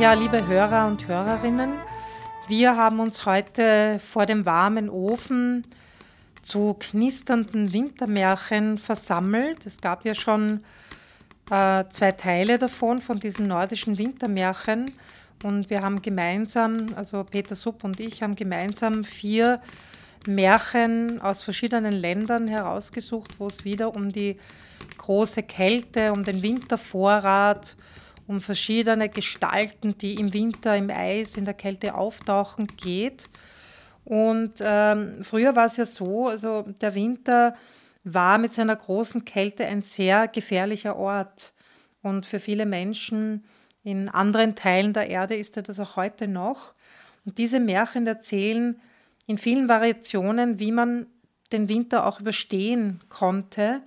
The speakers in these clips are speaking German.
Ja, liebe Hörer und Hörerinnen, wir haben uns heute vor dem warmen Ofen zu knisternden Wintermärchen versammelt. Es gab ja schon äh, zwei Teile davon, von diesen nordischen Wintermärchen. Und wir haben gemeinsam, also Peter Supp und ich, haben gemeinsam vier Märchen aus verschiedenen Ländern herausgesucht, wo es wieder um die große Kälte, um den Wintervorrat, um verschiedene Gestalten, die im Winter im Eis, in der Kälte auftauchen, geht. Und ähm, früher war es ja so, also der Winter war mit seiner großen Kälte ein sehr gefährlicher Ort. Und für viele Menschen in anderen Teilen der Erde ist er das auch heute noch. Und diese Märchen erzählen in vielen Variationen, wie man den Winter auch überstehen konnte,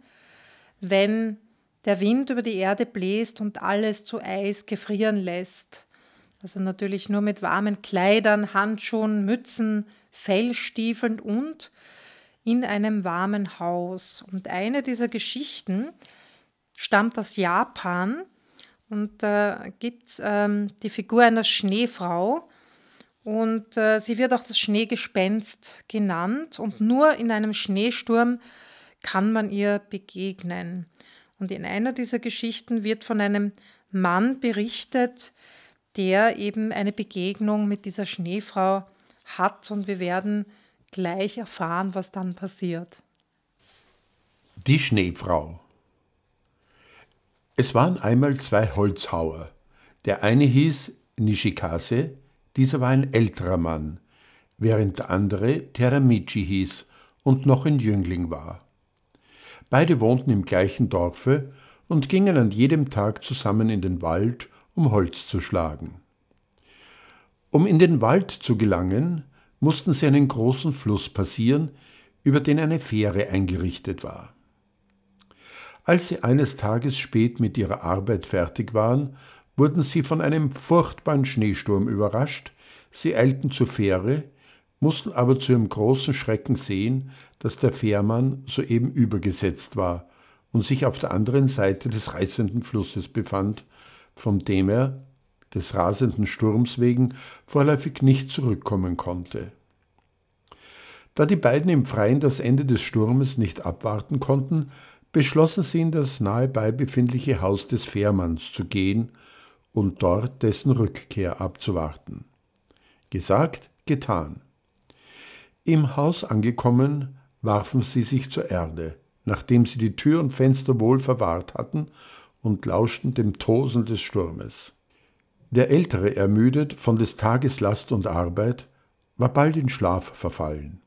wenn der Wind über die Erde bläst und alles zu Eis gefrieren lässt. Also natürlich nur mit warmen Kleidern, Handschuhen, Mützen, Fellstiefeln und in einem warmen Haus. Und eine dieser Geschichten stammt aus Japan und da äh, gibt es ähm, die Figur einer Schneefrau und äh, sie wird auch das Schneegespenst genannt und nur in einem Schneesturm kann man ihr begegnen. Und in einer dieser Geschichten wird von einem Mann berichtet, der eben eine Begegnung mit dieser Schneefrau hat und wir werden gleich erfahren, was dann passiert. Die Schneefrau. Es waren einmal zwei Holzhauer. Der eine hieß Nishikase, dieser war ein älterer Mann, während der andere Teramichi hieß und noch ein Jüngling war. Beide wohnten im gleichen Dorfe und gingen an jedem Tag zusammen in den Wald, um Holz zu schlagen. Um in den Wald zu gelangen, mussten sie einen großen Fluss passieren, über den eine Fähre eingerichtet war. Als sie eines Tages spät mit ihrer Arbeit fertig waren, wurden sie von einem furchtbaren Schneesturm überrascht, sie eilten zur Fähre, mussten aber zu ihrem großen Schrecken sehen, dass der Fährmann soeben übergesetzt war und sich auf der anderen Seite des reißenden Flusses befand, von dem er, des rasenden Sturms wegen, vorläufig nicht zurückkommen konnte. Da die beiden im Freien das Ende des Sturmes nicht abwarten konnten, beschlossen sie in das nahebei befindliche Haus des Fährmanns zu gehen und dort dessen Rückkehr abzuwarten. Gesagt, getan. Im Haus angekommen, warfen sie sich zur Erde, nachdem sie die Tür und Fenster wohl verwahrt hatten, und lauschten dem Tosen des Sturmes. Der Ältere, ermüdet von des Tages Last und Arbeit, war bald in Schlaf verfallen.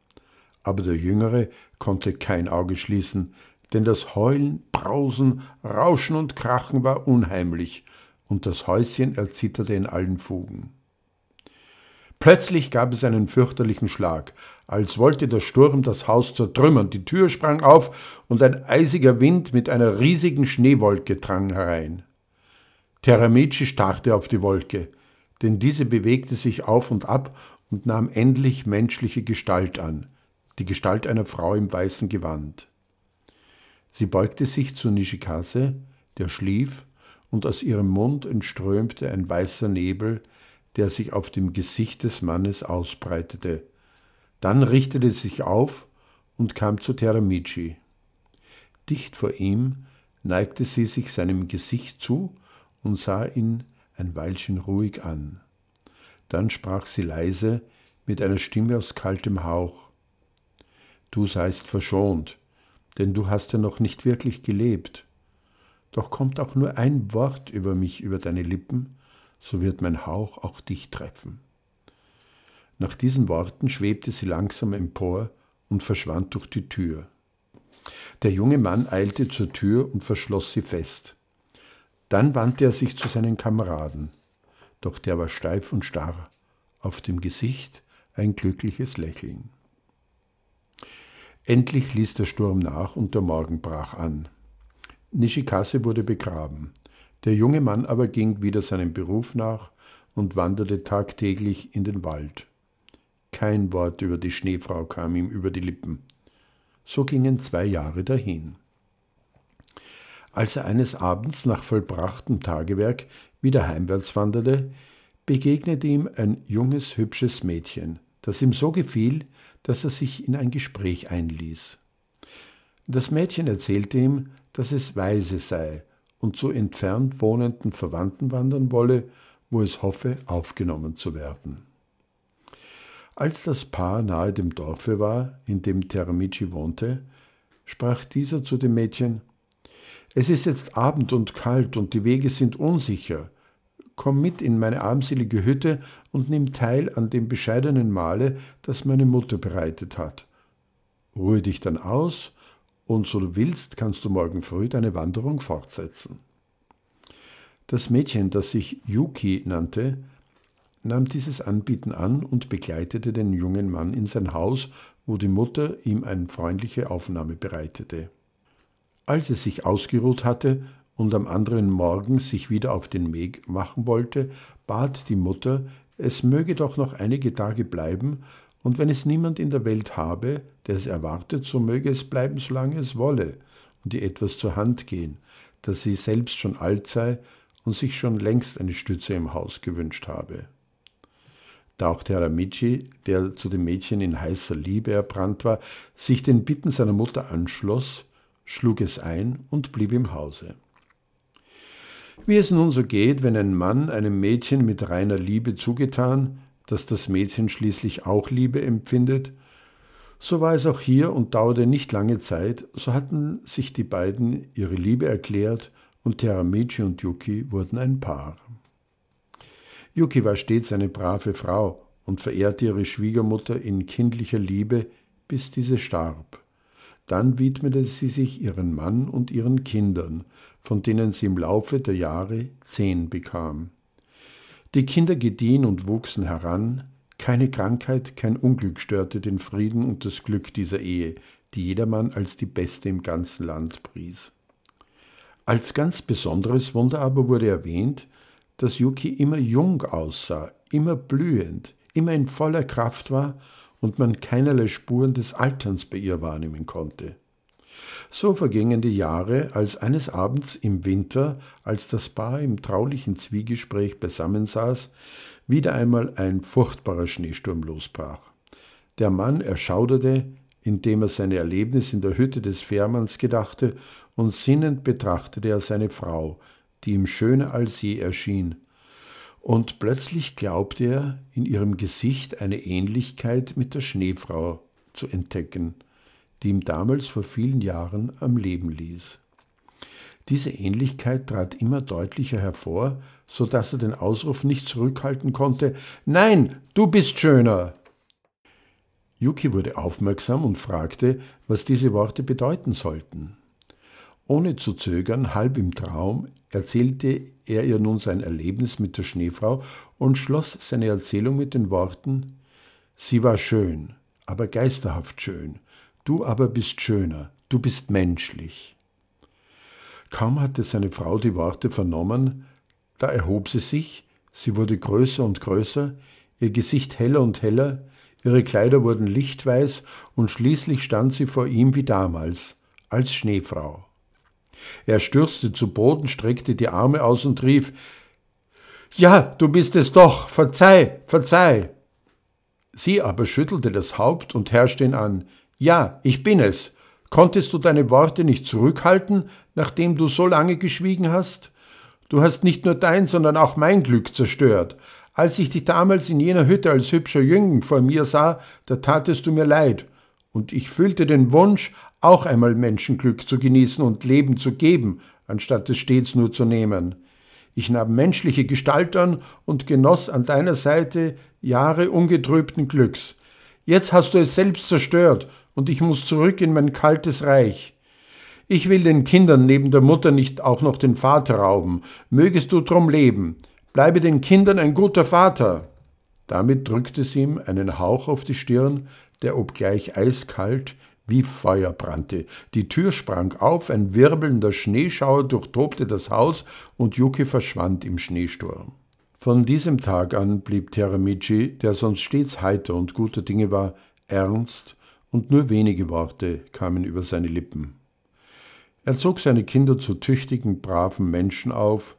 Aber der Jüngere konnte kein Auge schließen, denn das Heulen, Brausen, Rauschen und Krachen war unheimlich, und das Häuschen erzitterte in allen Fugen. Plötzlich gab es einen fürchterlichen Schlag, als wollte der Sturm das Haus zertrümmern. Die Tür sprang auf und ein eisiger Wind mit einer riesigen Schneewolke drang herein. Teramici starrte auf die Wolke, denn diese bewegte sich auf und ab und nahm endlich menschliche Gestalt an, die Gestalt einer Frau im weißen Gewand. Sie beugte sich zu Nishikase, der schlief, und aus ihrem Mund entströmte ein weißer Nebel, der sich auf dem Gesicht des Mannes ausbreitete. Dann richtete sie sich auf und kam zu Teramici. Dicht vor ihm neigte sie sich seinem Gesicht zu und sah ihn ein Weilchen ruhig an. Dann sprach sie leise mit einer Stimme aus kaltem Hauch. Du seist verschont, denn du hast ja noch nicht wirklich gelebt. Doch kommt auch nur ein Wort über mich über deine Lippen, so wird mein Hauch auch dich treffen. Nach diesen Worten schwebte sie langsam empor und verschwand durch die Tür. Der junge Mann eilte zur Tür und verschloss sie fest. Dann wandte er sich zu seinen Kameraden, doch der war steif und starr, auf dem Gesicht ein glückliches Lächeln. Endlich ließ der Sturm nach und der Morgen brach an. Nishikase wurde begraben. Der junge Mann aber ging wieder seinem Beruf nach und wanderte tagtäglich in den Wald. Kein Wort über die Schneefrau kam ihm über die Lippen. So gingen zwei Jahre dahin. Als er eines Abends nach vollbrachtem Tagewerk wieder heimwärts wanderte, begegnete ihm ein junges, hübsches Mädchen, das ihm so gefiel, dass er sich in ein Gespräch einließ. Das Mädchen erzählte ihm, dass es weise sei und zu entfernt wohnenden Verwandten wandern wolle, wo es hoffe, aufgenommen zu werden. Als das Paar nahe dem Dorfe war, in dem Teramici wohnte, sprach dieser zu dem Mädchen Es ist jetzt Abend und kalt und die Wege sind unsicher. Komm mit in meine armselige Hütte und nimm teil an dem bescheidenen Mahle, das meine Mutter bereitet hat. Ruhe dich dann aus, und so du willst, kannst du morgen früh deine Wanderung fortsetzen. Das Mädchen, das sich Yuki nannte, nahm dieses Anbieten an und begleitete den jungen Mann in sein Haus, wo die Mutter ihm eine freundliche Aufnahme bereitete. Als er sich ausgeruht hatte und am anderen Morgen sich wieder auf den Weg machen wollte, bat die Mutter, es möge doch noch einige Tage bleiben, und wenn es niemand in der Welt habe, der es erwartet, so möge es bleiben, solange es wolle, und ihr etwas zur Hand gehen, dass sie selbst schon alt sei und sich schon längst eine Stütze im Haus gewünscht habe. Da auch der der zu dem Mädchen in heißer Liebe erbrannt war, sich den Bitten seiner Mutter anschloss, schlug es ein und blieb im Hause. Wie es nun so geht, wenn ein Mann einem Mädchen mit reiner Liebe zugetan, dass das Mädchen schließlich auch Liebe empfindet, so war es auch hier und dauerte nicht lange Zeit, so hatten sich die beiden ihre Liebe erklärt und Teramichi und Yuki wurden ein Paar. Yuki war stets eine brave Frau und verehrte ihre Schwiegermutter in kindlicher Liebe, bis diese starb. Dann widmete sie sich ihren Mann und ihren Kindern, von denen sie im Laufe der Jahre zehn bekam. Die Kinder gediehen und wuchsen heran, keine Krankheit, kein Unglück störte den Frieden und das Glück dieser Ehe, die jedermann als die beste im ganzen Land pries. Als ganz besonderes Wunder aber wurde erwähnt, dass Yuki immer jung aussah, immer blühend, immer in voller Kraft war und man keinerlei Spuren des Alterns bei ihr wahrnehmen konnte. So vergingen die Jahre, als eines Abends im Winter, als das Paar im traulichen Zwiegespräch beisammensaß, wieder einmal ein furchtbarer Schneesturm losbrach. Der Mann erschauderte, indem er seine Erlebnis in der Hütte des Fährmanns gedachte, und sinnend betrachtete er seine Frau, die ihm schöner als je erschien. Und plötzlich glaubte er, in ihrem Gesicht eine Ähnlichkeit mit der Schneefrau zu entdecken, die ihm damals vor vielen Jahren am Leben ließ. Diese Ähnlichkeit trat immer deutlicher hervor, so dass er den Ausruf nicht zurückhalten konnte Nein, du bist schöner. Yuki wurde aufmerksam und fragte, was diese Worte bedeuten sollten. Ohne zu zögern, halb im Traum, erzählte er ihr nun sein Erlebnis mit der Schneefrau und schloss seine Erzählung mit den Worten Sie war schön, aber geisterhaft schön, du aber bist schöner, du bist menschlich. Kaum hatte seine Frau die Worte vernommen, da erhob sie sich, sie wurde größer und größer, ihr Gesicht heller und heller, ihre Kleider wurden lichtweiß und schließlich stand sie vor ihm wie damals, als Schneefrau. Er stürzte zu Boden, streckte die Arme aus und rief Ja, du bist es doch, verzeih, verzeih. Sie aber schüttelte das Haupt und herrschte ihn an Ja, ich bin es. Konntest du deine Worte nicht zurückhalten, nachdem du so lange geschwiegen hast? Du hast nicht nur dein, sondern auch mein Glück zerstört. Als ich dich damals in jener Hütte als hübscher Jüngling vor mir sah, da tatest du mir leid, und ich fühlte den Wunsch, auch einmal Menschenglück zu genießen und Leben zu geben, anstatt es stets nur zu nehmen. Ich nahm menschliche Gestalt an und genoss an deiner Seite Jahre ungetrübten Glücks. Jetzt hast du es selbst zerstört, und ich muss zurück in mein kaltes Reich. Ich will den Kindern neben der Mutter nicht auch noch den Vater rauben. Mögest du drum leben. Bleibe den Kindern ein guter Vater. Damit drückte sie ihm einen Hauch auf die Stirn, der obgleich eiskalt wie Feuer brannte. Die Tür sprang auf, ein wirbelnder Schneeschauer durchtobte das Haus und Yuki verschwand im Schneesturm. Von diesem Tag an blieb Teramichi, der sonst stets heiter und guter Dinge war, ernst und nur wenige Worte kamen über seine Lippen. Er zog seine Kinder zu tüchtigen, braven Menschen auf,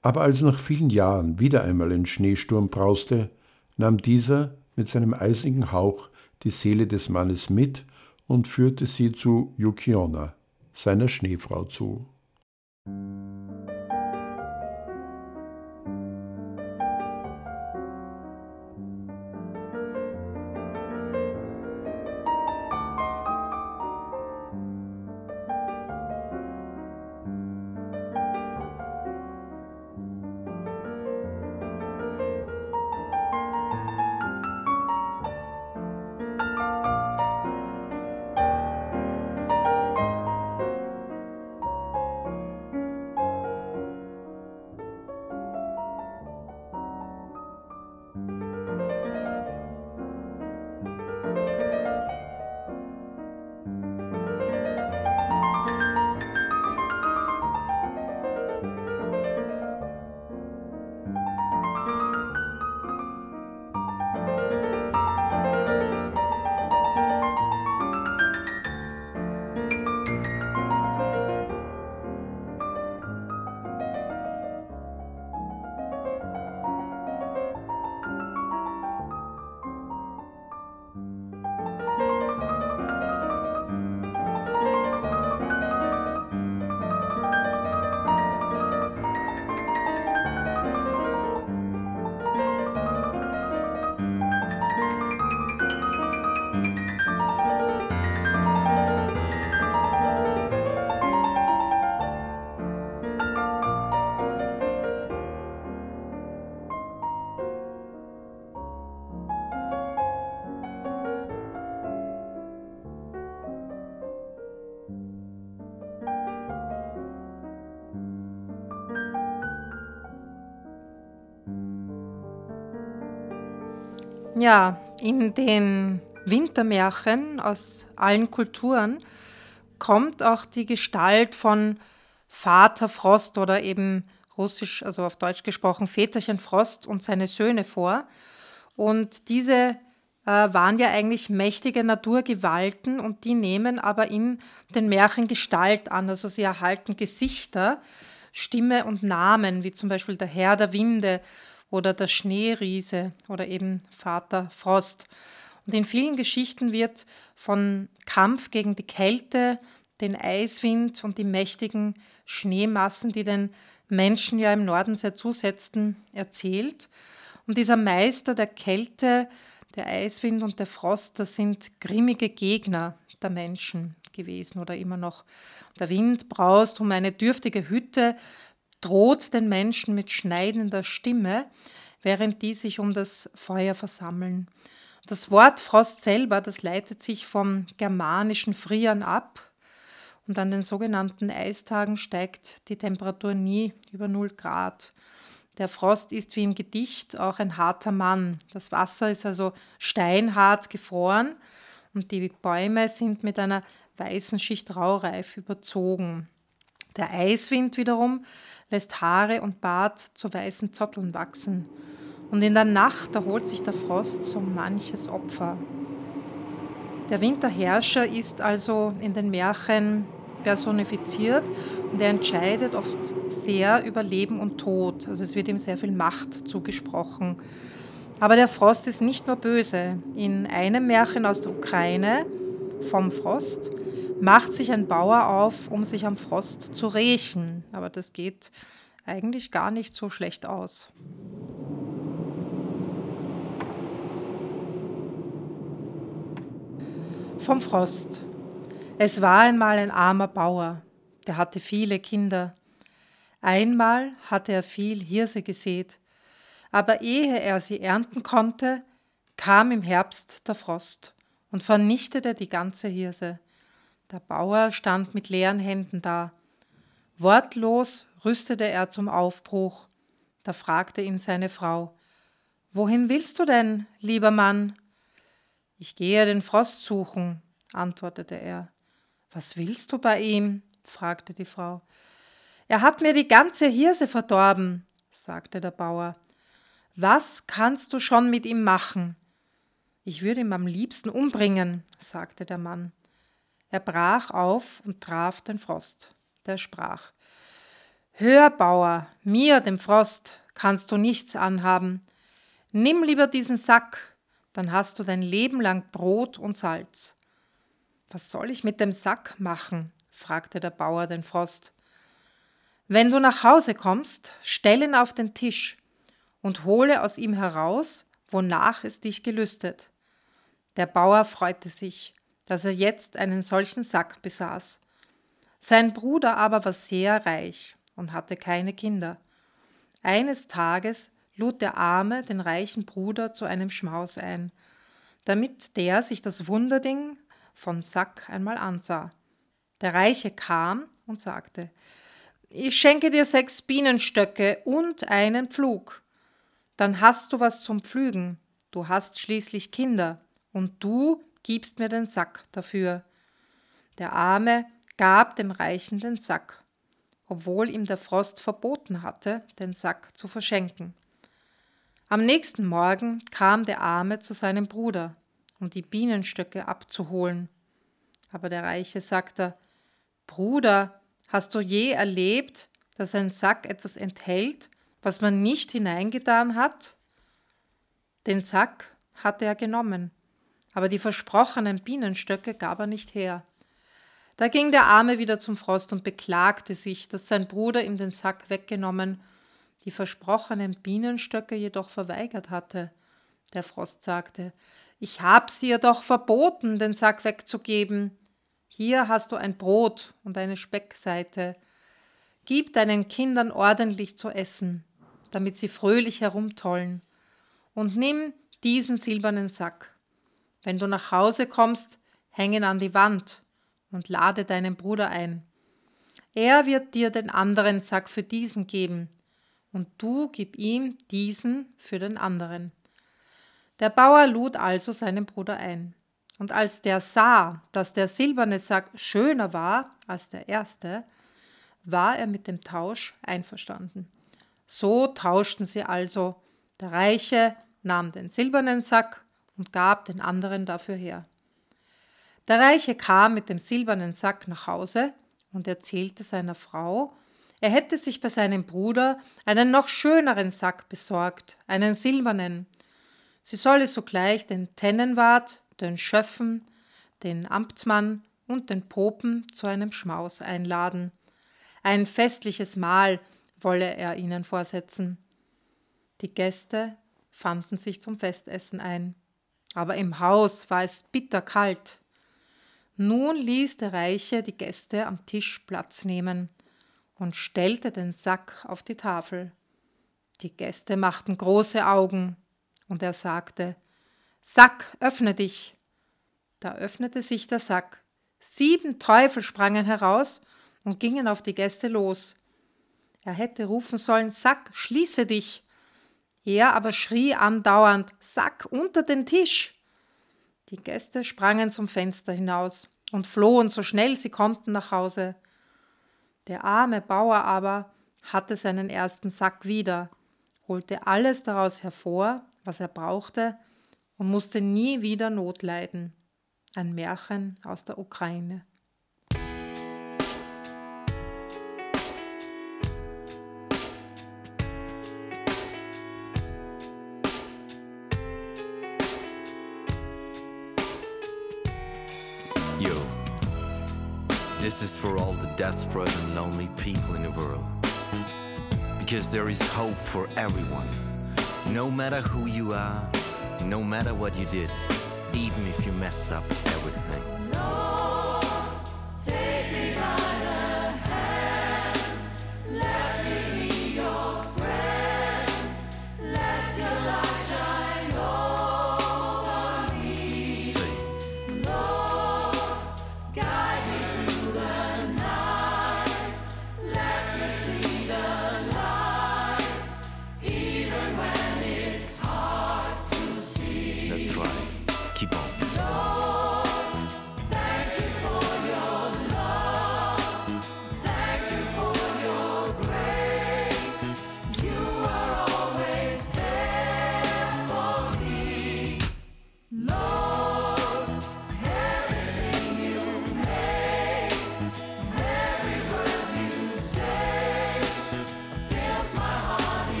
Aber als nach vielen Jahren wieder einmal ein Schneesturm brauste, nahm dieser mit seinem eisigen Hauch die Seele des Mannes mit und führte sie zu Yukiona, seiner Schneefrau zu. Ja, in den Wintermärchen aus allen Kulturen kommt auch die Gestalt von Vater Frost oder eben russisch, also auf Deutsch gesprochen, Väterchen Frost und seine Söhne vor. Und diese äh, waren ja eigentlich mächtige Naturgewalten und die nehmen aber in den Märchen Gestalt an. Also sie erhalten Gesichter, Stimme und Namen, wie zum Beispiel der Herr der Winde oder der Schneeriese oder eben Vater Frost. Und in vielen Geschichten wird von Kampf gegen die Kälte, den Eiswind und die mächtigen Schneemassen, die den Menschen ja im Norden sehr zusetzten, erzählt. Und dieser Meister der Kälte, der Eiswind und der Frost, das sind grimmige Gegner der Menschen gewesen oder immer noch. Der Wind braust um eine dürftige Hütte, droht den Menschen mit schneidender Stimme, während die sich um das Feuer versammeln. Das Wort Frost selber, das leitet sich vom germanischen Frieren ab und an den sogenannten Eistagen steigt die Temperatur nie über 0 Grad. Der Frost ist wie im Gedicht auch ein harter Mann. Das Wasser ist also steinhart gefroren und die Bäume sind mit einer weißen Schicht Raureif überzogen. Der Eiswind wiederum lässt Haare und Bart zu weißen Zotteln wachsen. Und in der Nacht erholt sich der Frost so manches Opfer. Der Winterherrscher ist also in den Märchen personifiziert und er entscheidet oft sehr über Leben und Tod. Also es wird ihm sehr viel Macht zugesprochen. Aber der Frost ist nicht nur böse. In einem Märchen aus der Ukraine vom Frost macht sich ein Bauer auf, um sich am Frost zu rächen. Aber das geht eigentlich gar nicht so schlecht aus. Vom Frost. Es war einmal ein armer Bauer, der hatte viele Kinder. Einmal hatte er viel Hirse gesät, aber ehe er sie ernten konnte, kam im Herbst der Frost und vernichtete die ganze Hirse. Der Bauer stand mit leeren Händen da. Wortlos rüstete er zum Aufbruch. Da fragte ihn seine Frau Wohin willst du denn, lieber Mann? Ich gehe den Frost suchen, antwortete er. Was willst du bei ihm? fragte die Frau. Er hat mir die ganze Hirse verdorben, sagte der Bauer. Was kannst du schon mit ihm machen? Ich würde ihn am liebsten umbringen, sagte der Mann. Er brach auf und traf den Frost. Der sprach Hör, Bauer, mir, dem Frost, kannst du nichts anhaben. Nimm lieber diesen Sack, dann hast du dein Leben lang Brot und Salz. Was soll ich mit dem Sack machen? fragte der Bauer den Frost. Wenn du nach Hause kommst, stell ihn auf den Tisch und hole aus ihm heraus, wonach es dich gelüstet. Der Bauer freute sich, dass er jetzt einen solchen Sack besaß. Sein Bruder aber war sehr reich und hatte keine Kinder. Eines Tages lud der Arme den reichen Bruder zu einem Schmaus ein, damit der sich das Wunderding von Sack einmal ansah. Der Reiche kam und sagte, ich schenke dir sechs Bienenstöcke und einen Pflug. Dann hast du was zum Pflügen. Du hast schließlich Kinder und du gibst mir den Sack dafür. Der Arme gab dem Reichen den Sack, obwohl ihm der Frost verboten hatte, den Sack zu verschenken. Am nächsten Morgen kam der Arme zu seinem Bruder, um die Bienenstöcke abzuholen. Aber der Reiche sagte, Bruder, hast du je erlebt, dass ein Sack etwas enthält, was man nicht hineingetan hat? Den Sack hatte er genommen, aber die versprochenen Bienenstöcke gab er nicht her. Da ging der Arme wieder zum Frost und beklagte sich, dass sein Bruder ihm den Sack weggenommen, die versprochenen Bienenstöcke jedoch verweigert hatte. Der Frost sagte, ich hab's ihr doch verboten, den Sack wegzugeben. Hier hast du ein Brot und eine Speckseite. Gib deinen Kindern ordentlich zu essen, damit sie fröhlich herumtollen. Und nimm diesen silbernen Sack. Wenn du nach Hause kommst, häng ihn an die Wand und lade deinen Bruder ein. Er wird dir den anderen Sack für diesen geben, und du gib ihm diesen für den anderen. Der Bauer lud also seinen Bruder ein. Und als der sah, dass der silberne Sack schöner war als der erste, war er mit dem Tausch einverstanden. So tauschten sie also. Der Reiche nahm den silbernen Sack und gab den anderen dafür her. Der Reiche kam mit dem silbernen Sack nach Hause und erzählte seiner Frau, er hätte sich bei seinem Bruder einen noch schöneren Sack besorgt, einen silbernen. Sie solle sogleich den Tennenwart, den Schöffen, den Amtmann und den Popen zu einem Schmaus einladen. Ein festliches Mahl wolle er ihnen vorsetzen. Die Gäste fanden sich zum Festessen ein. Aber im Haus war es bitterkalt. Nun ließ der Reiche die Gäste am Tisch Platz nehmen und stellte den Sack auf die Tafel. Die Gäste machten große Augen, und er sagte Sack, öffne dich. Da öffnete sich der Sack. Sieben Teufel sprangen heraus und gingen auf die Gäste los. Er hätte rufen sollen Sack, schließe dich. Er aber schrie andauernd Sack unter den Tisch. Die Gäste sprangen zum Fenster hinaus und flohen so schnell sie konnten nach Hause. Der arme Bauer aber hatte seinen ersten Sack wieder, holte alles daraus hervor, was er brauchte, und musste nie wieder Not leiden. Ein Märchen aus der Ukraine. Desperate and lonely people in the world. Because there is hope for everyone. No matter who you are, no matter what you did, even if you messed up everything.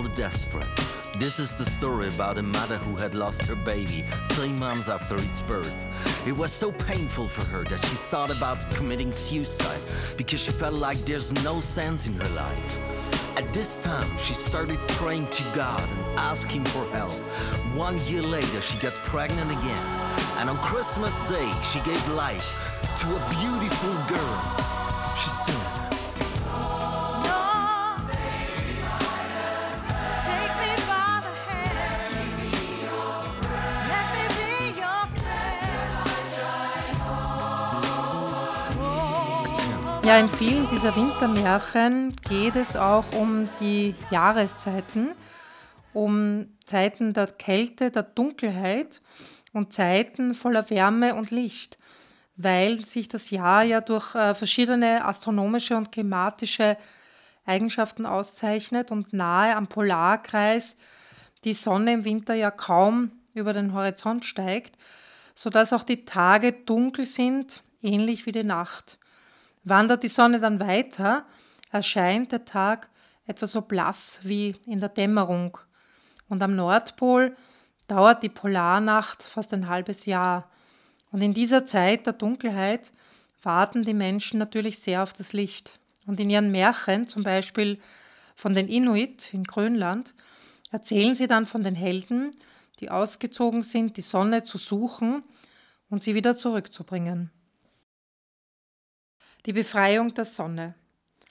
All desperate. This is the story about a mother who had lost her baby three months after its birth. It was so painful for her that she thought about committing suicide because she felt like there's no sense in her life. At this time, she started praying to God and asking for help. One year later, she got pregnant again. And on Christmas Day, she gave life to a beautiful girl. She said, Ja, in vielen dieser Wintermärchen geht es auch um die Jahreszeiten, um Zeiten der Kälte, der Dunkelheit und Zeiten voller Wärme und Licht, weil sich das Jahr ja durch äh, verschiedene astronomische und klimatische Eigenschaften auszeichnet und nahe am Polarkreis die Sonne im Winter ja kaum über den Horizont steigt, sodass auch die Tage dunkel sind, ähnlich wie die Nacht. Wandert die Sonne dann weiter, erscheint der Tag etwa so blass wie in der Dämmerung. Und am Nordpol dauert die Polarnacht fast ein halbes Jahr. Und in dieser Zeit der Dunkelheit warten die Menschen natürlich sehr auf das Licht. Und in ihren Märchen, zum Beispiel von den Inuit in Grönland, erzählen sie dann von den Helden, die ausgezogen sind, die Sonne zu suchen und sie wieder zurückzubringen. Die Befreiung der Sonne.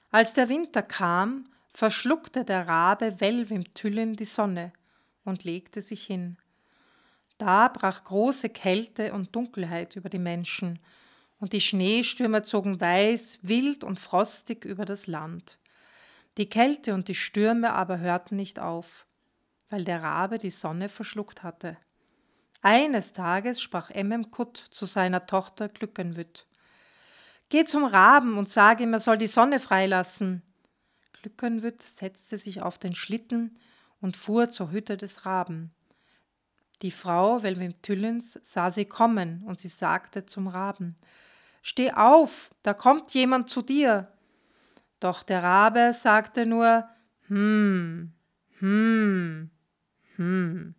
Als der Winter kam, verschluckte der Rabe Welwim Tüllen die Sonne und legte sich hin. Da brach große Kälte und Dunkelheit über die Menschen, und die Schneestürme zogen weiß, wild und frostig über das Land. Die Kälte und die Stürme aber hörten nicht auf, weil der Rabe die Sonne verschluckt hatte. Eines Tages sprach Emmemkut zu seiner Tochter Glückenwütt. Geh zum Raben und sag ihm, er soll die Sonne freilassen. Glückenwütt setzte sich auf den Schlitten und fuhr zur Hütte des Raben. Die Frau Welwim Tüllens sah sie kommen und sie sagte zum Raben: Steh auf, da kommt jemand zu dir. Doch der Rabe sagte nur: Hm, hm, hm.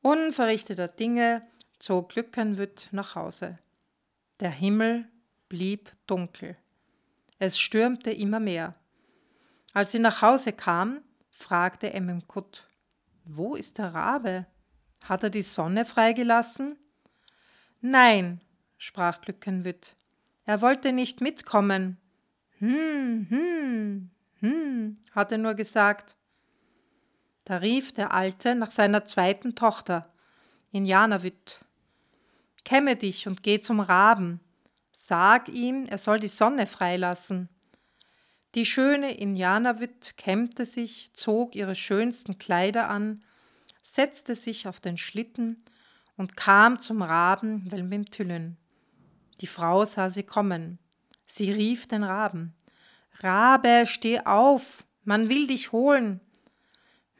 Unverrichteter Dinge zog Glückenwütt nach Hause. Der Himmel blieb dunkel. Es stürmte immer mehr. Als sie nach Hause kam, fragte Emmemkut: Wo ist der Rabe? Hat er die Sonne freigelassen? Nein, sprach Glückenwütt. Er wollte nicht mitkommen. Hm, hm, hm, hat er nur gesagt. Da rief der Alte nach seiner zweiten Tochter, Injanawütt. Kämme dich und geh zum Raben. Sag ihm, er soll die Sonne freilassen. Die schöne Injanawütt kämmte sich, zog ihre schönsten Kleider an, setzte sich auf den Schlitten und kam zum Raben Welmimtüllen. Die Frau sah sie kommen. Sie rief den Raben. Rabe, steh auf, man will dich holen.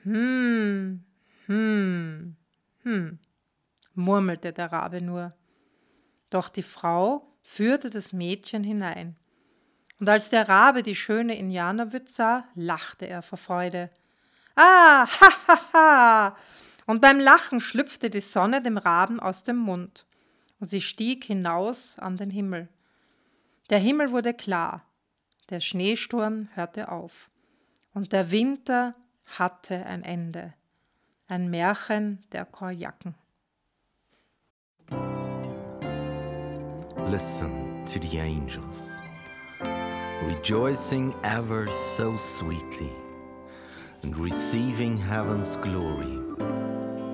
Hm, hm, hm, murmelte der Rabe nur. Doch die Frau führte das Mädchen hinein. Und als der Rabe die schöne Indianerwütz sah, lachte er vor Freude. Ah, ha, ha, ha! Und beim Lachen schlüpfte die Sonne dem Raben aus dem Mund, und sie stieg hinaus an den Himmel. Der Himmel wurde klar, der Schneesturm hörte auf, und der Winter hatte ein Ende. Ein Märchen der Korjacken. Listen to the angels, rejoicing ever so sweetly, and receiving heaven's glory.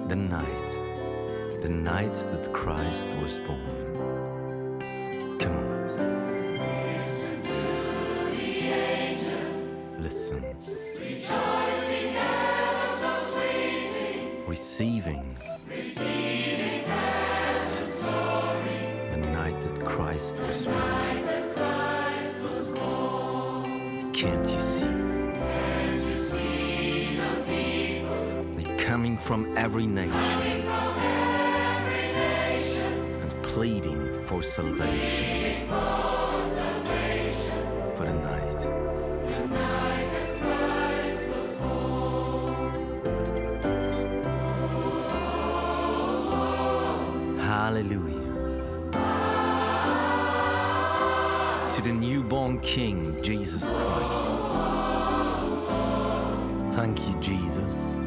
The night, the night that Christ was born. Come on. Listen. Rejoicing ever so sweetly, receiving. Can't you see? Coming from every nation. From every nation. And pleading for salvation. Pleading for the newborn King, Jesus Christ. Thank you, Jesus.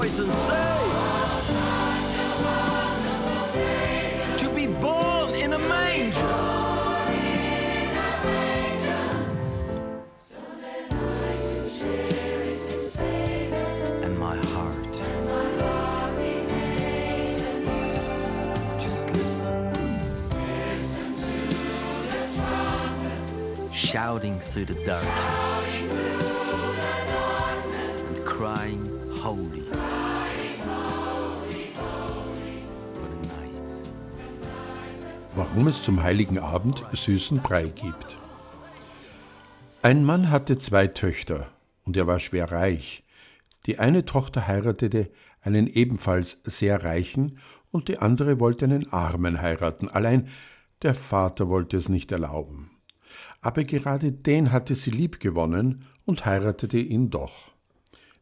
Voice and say, To be born in a manger. And my heart. Just listen. Shouting through the darkness and crying, Holy. Warum es zum heiligen Abend süßen Brei gibt. Ein Mann hatte zwei Töchter, und er war schwer reich. Die eine Tochter heiratete einen ebenfalls sehr reichen, und die andere wollte einen Armen heiraten, allein der Vater wollte es nicht erlauben. Aber gerade den hatte sie lieb gewonnen und heiratete ihn doch.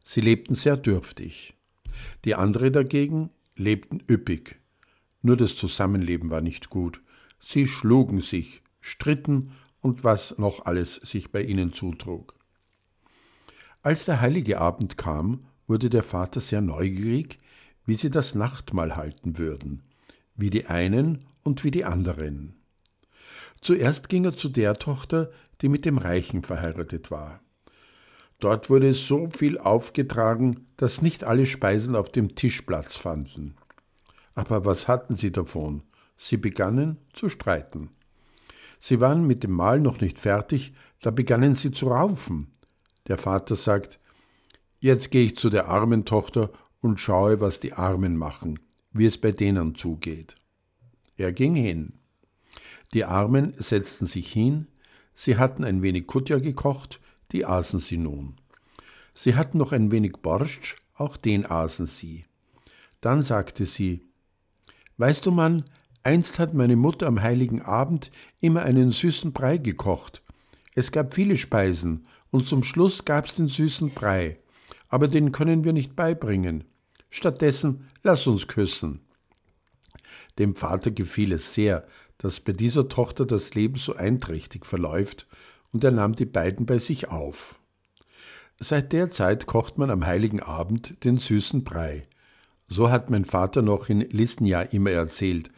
Sie lebten sehr dürftig. Die andere dagegen lebten üppig. Nur das Zusammenleben war nicht gut. Sie schlugen sich, stritten und was noch alles sich bei ihnen zutrug. Als der heilige Abend kam, wurde der Vater sehr neugierig, wie sie das Nachtmahl halten würden, wie die einen und wie die anderen. Zuerst ging er zu der Tochter, die mit dem Reichen verheiratet war. Dort wurde so viel aufgetragen, dass nicht alle Speisen auf dem Tisch Platz fanden. Aber was hatten sie davon? Sie begannen zu streiten. Sie waren mit dem Mahl noch nicht fertig, da begannen sie zu raufen. Der Vater sagt, Jetzt gehe ich zu der armen Tochter und schaue, was die Armen machen, wie es bei denen zugeht. Er ging hin. Die Armen setzten sich hin, sie hatten ein wenig Kutja gekocht, die aßen sie nun. Sie hatten noch ein wenig Borscht, auch den aßen sie. Dann sagte sie, Weißt du, Mann, einst hat meine Mutter am heiligen Abend immer einen süßen Brei gekocht. Es gab viele Speisen, und zum Schluss gab's den süßen Brei. Aber den können wir nicht beibringen. Stattdessen lass uns küssen. Dem Vater gefiel es sehr, dass bei dieser Tochter das Leben so einträchtig verläuft, und er nahm die beiden bei sich auf. Seit der Zeit kocht man am heiligen Abend den süßen Brei. So hat mein Vater noch in Listenja immer erzählt.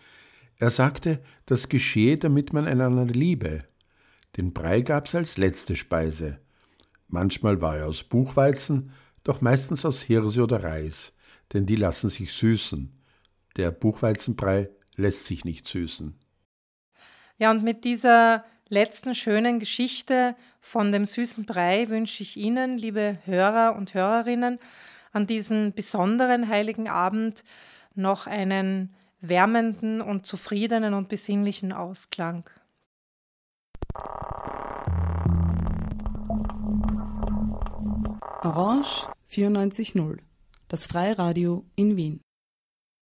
Er sagte, das geschehe, damit man einander liebe. Den Brei gab's als letzte Speise. Manchmal war er aus Buchweizen, doch meistens aus Hirse oder Reis, denn die lassen sich süßen. Der Buchweizenbrei lässt sich nicht süßen. Ja, und mit dieser letzten schönen Geschichte von dem süßen Brei wünsche ich Ihnen, liebe Hörer und Hörerinnen, an diesem besonderen heiligen Abend noch einen wärmenden und zufriedenen und besinnlichen Ausklang. Orange 94.0, das Freiradio in Wien.